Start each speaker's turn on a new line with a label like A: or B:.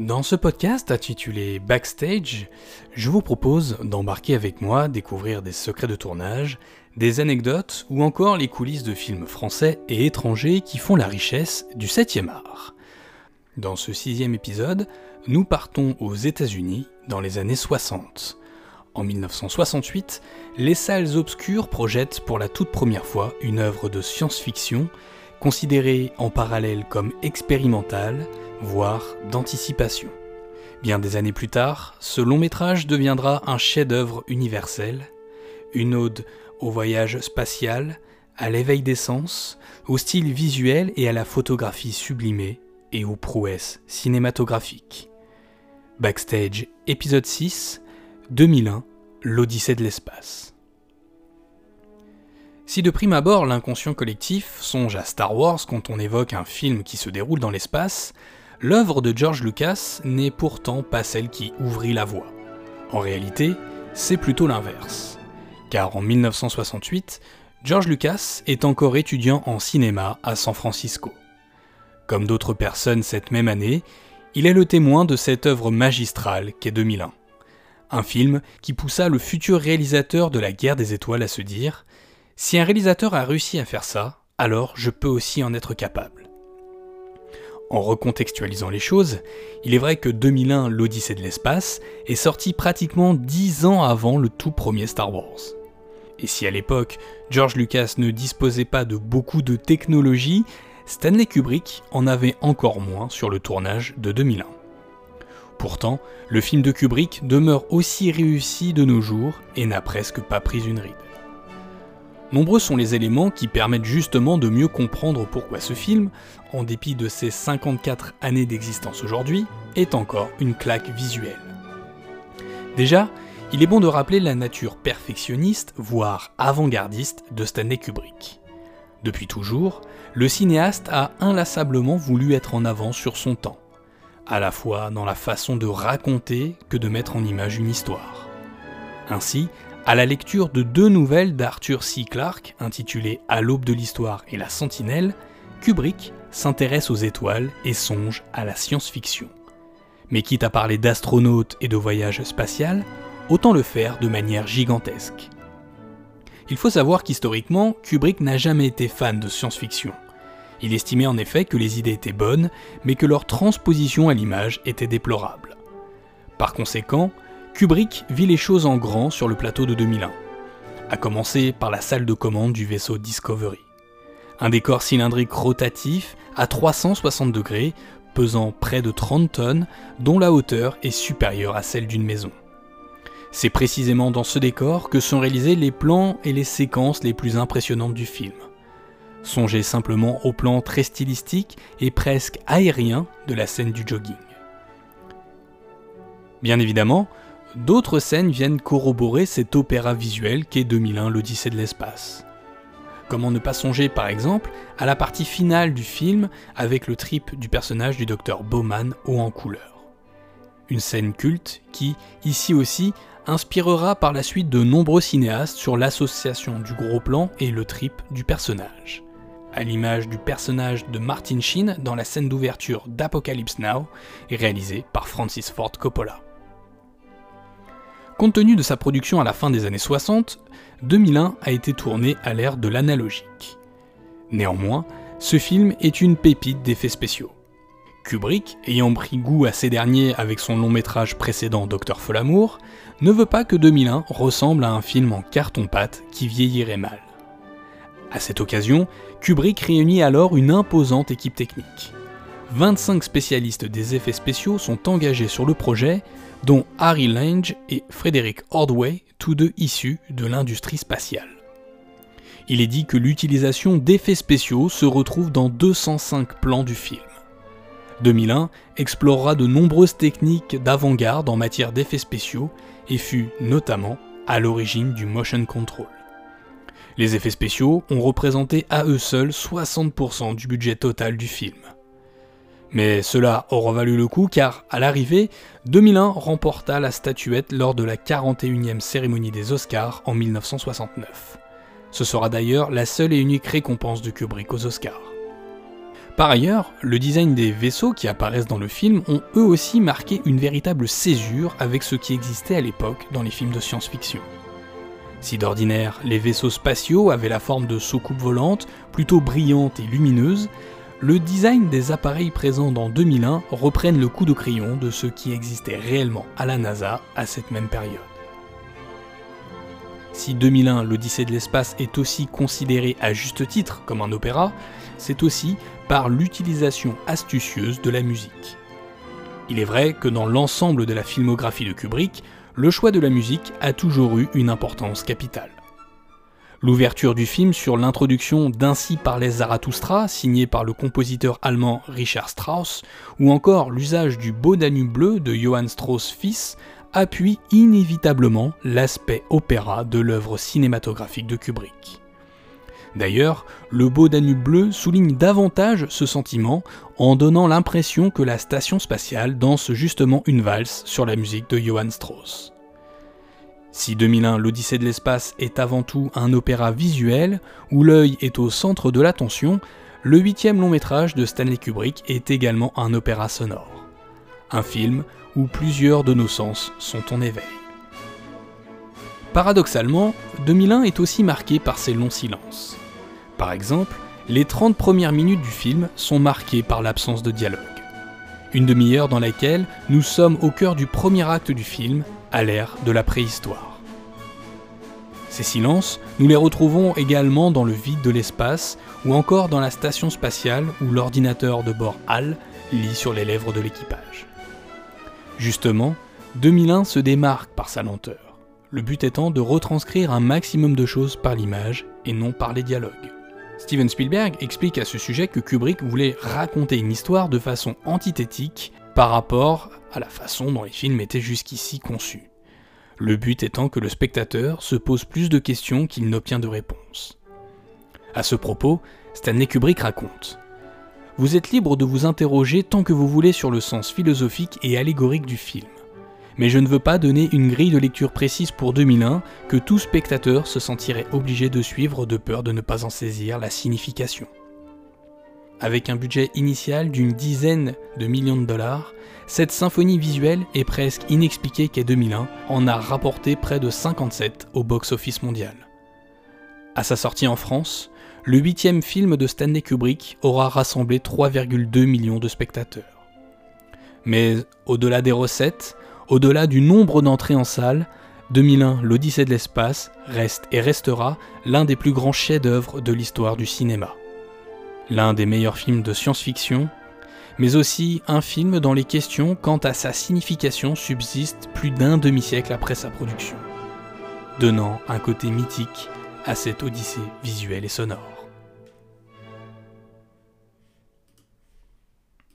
A: Dans ce podcast intitulé Backstage, je vous propose d'embarquer avec moi, découvrir des secrets de tournage, des anecdotes ou encore les coulisses de films français et étrangers qui font la richesse du 7e art. Dans ce sixième épisode, nous partons aux États-Unis dans les années 60. En 1968, les salles obscures projettent pour la toute première fois une œuvre de science-fiction considérée en parallèle comme expérimentale, voire d'anticipation. Bien des années plus tard, ce long métrage deviendra un chef-d'œuvre universel, une ode au voyage spatial, à l'éveil des sens, au style visuel et à la photographie sublimée et aux prouesses cinématographiques. Backstage épisode 6, 2001, l'Odyssée de l'espace. Si de prime abord l'inconscient collectif songe à Star Wars quand on évoque un film qui se déroule dans l'espace, l'œuvre de George Lucas n'est pourtant pas celle qui ouvrit la voie. En réalité, c'est plutôt l'inverse. Car en 1968, George Lucas est encore étudiant en cinéma à San Francisco. Comme d'autres personnes cette même année, il est le témoin de cette œuvre magistrale qu'est 2001. Un film qui poussa le futur réalisateur de la guerre des étoiles à se dire Si un réalisateur a réussi à faire ça, alors je peux aussi en être capable. En recontextualisant les choses, il est vrai que 2001 l'Odyssée de l'espace est sorti pratiquement 10 ans avant le tout premier Star Wars. Et si à l'époque, George Lucas ne disposait pas de beaucoup de technologie, Stanley Kubrick en avait encore moins sur le tournage de 2001. Pourtant, le film de Kubrick demeure aussi réussi de nos jours et n'a presque pas pris une ride. Nombreux sont les éléments qui permettent justement de mieux comprendre pourquoi ce film, en dépit de ses 54 années d'existence aujourd'hui, est encore une claque visuelle. Déjà, il est bon de rappeler la nature perfectionniste, voire avant-gardiste de Stanley Kubrick. Depuis toujours, le cinéaste a inlassablement voulu être en avance sur son temps, à la fois dans la façon de raconter que de mettre en image une histoire. Ainsi, à la lecture de deux nouvelles d'Arthur C. Clarke intitulées À l'aube de l'histoire et La Sentinelle, Kubrick s'intéresse aux étoiles et songe à la science-fiction. Mais quitte à parler d'astronautes et de voyage spatial, autant le faire de manière gigantesque. Il faut savoir qu'historiquement, Kubrick n'a jamais été fan de science-fiction. Il estimait en effet que les idées étaient bonnes, mais que leur transposition à l'image était déplorable. Par conséquent, Kubrick vit les choses en grand sur le plateau de 2001, à commencer par la salle de commande du vaisseau Discovery. Un décor cylindrique rotatif à 360 degrés, pesant près de 30 tonnes, dont la hauteur est supérieure à celle d'une maison. C'est précisément dans ce décor que sont réalisés les plans et les séquences les plus impressionnantes du film. Songez simplement au plan très stylistique et presque aérien de la scène du jogging. Bien évidemment, d'autres scènes viennent corroborer cet opéra visuel qu'est 2001 l'Odyssée de l'espace. Comment ne pas songer par exemple à la partie finale du film avec le trip du personnage du docteur Bowman haut en couleur. Une scène culte qui, ici aussi, inspirera par la suite de nombreux cinéastes sur l'association du gros plan et le trip du personnage. À l'image du personnage de Martin Sheen dans la scène d'ouverture d'Apocalypse Now, réalisée par Francis Ford Coppola. Compte tenu de sa production à la fin des années 60, 2001 a été tourné à l'ère de l'analogique. Néanmoins, ce film est une pépite d'effets spéciaux. Kubrick, ayant pris goût à ces derniers avec son long métrage précédent Docteur Folamour, ne veut pas que 2001 ressemble à un film en carton-pâte qui vieillirait mal. À cette occasion, Kubrick réunit alors une imposante équipe technique. 25 spécialistes des effets spéciaux sont engagés sur le projet, dont Harry Lange et Frederick Ordway, tous deux issus de l'industrie spatiale. Il est dit que l'utilisation d'effets spéciaux se retrouve dans 205 plans du film. 2001 explorera de nombreuses techniques d'avant-garde en matière d'effets spéciaux et fut notamment à l'origine du motion control. Les effets spéciaux ont représenté à eux seuls 60% du budget total du film. Mais cela aura valu le coup car, à l'arrivée, 2001 remporta la statuette lors de la 41e cérémonie des Oscars en 1969. Ce sera d'ailleurs la seule et unique récompense de Kubrick aux Oscars. Par ailleurs, le design des vaisseaux qui apparaissent dans le film ont eux aussi marqué une véritable césure avec ce qui existait à l'époque dans les films de science-fiction. Si d'ordinaire, les vaisseaux spatiaux avaient la forme de soucoupes volantes, plutôt brillantes et lumineuses, le design des appareils présents dans 2001 reprennent le coup de crayon de ce qui existait réellement à la NASA à cette même période. Si 2001, l'Odyssée de l'espace est aussi considéré à juste titre comme un opéra, c'est aussi par l'utilisation astucieuse de la musique. Il est vrai que dans l'ensemble de la filmographie de Kubrick, le choix de la musique a toujours eu une importance capitale. L'ouverture du film sur l'introduction d'Ainsi parlait Zarathustra, signé par le compositeur allemand Richard Strauss, ou encore l'usage du Beau Danube bleu de Johann Strauss fils, appuie inévitablement l'aspect opéra de l'œuvre cinématographique de Kubrick. D'ailleurs, le beau Danube bleu souligne davantage ce sentiment en donnant l'impression que la station spatiale danse justement une valse sur la musique de Johann Strauss. Si 2001 l'Odyssée de l'espace est avant tout un opéra visuel où l'œil est au centre de l'attention, le huitième long métrage de Stanley Kubrick est également un opéra sonore. Un film où plusieurs de nos sens sont en éveil. Paradoxalement, 2001 est aussi marqué par ses longs silences. Par exemple, les 30 premières minutes du film sont marquées par l'absence de dialogue. Une demi-heure dans laquelle nous sommes au cœur du premier acte du film, à l'ère de la préhistoire. Ces silences, nous les retrouvons également dans le vide de l'espace ou encore dans la station spatiale où l'ordinateur de bord HAL lit sur les lèvres de l'équipage. Justement, 2001 se démarque par sa lenteur, le but étant de retranscrire un maximum de choses par l'image et non par les dialogues. Steven Spielberg explique à ce sujet que Kubrick voulait raconter une histoire de façon antithétique par rapport à la façon dont les films étaient jusqu'ici conçus. Le but étant que le spectateur se pose plus de questions qu'il n'obtient de réponses. À ce propos, Stanley Kubrick raconte Vous êtes libre de vous interroger tant que vous voulez sur le sens philosophique et allégorique du film mais je ne veux pas donner une grille de lecture précise pour 2001 que tout spectateur se sentirait obligé de suivre de peur de ne pas en saisir la signification. Avec un budget initial d'une dizaine de millions de dollars, cette symphonie visuelle est presque inexpliquée qu'à 2001 en a rapporté près de 57 au box-office mondial. À sa sortie en France, le huitième film de Stanley Kubrick aura rassemblé 3,2 millions de spectateurs. Mais au-delà des recettes, au-delà du nombre d'entrées en salle, 2001, l'Odyssée de l'espace reste et restera l'un des plus grands chefs-d'œuvre de l'histoire du cinéma. L'un des meilleurs films de science-fiction, mais aussi un film dont les questions quant à sa signification subsistent plus d'un demi-siècle après sa production, donnant un côté mythique à cette Odyssée visuelle et sonore.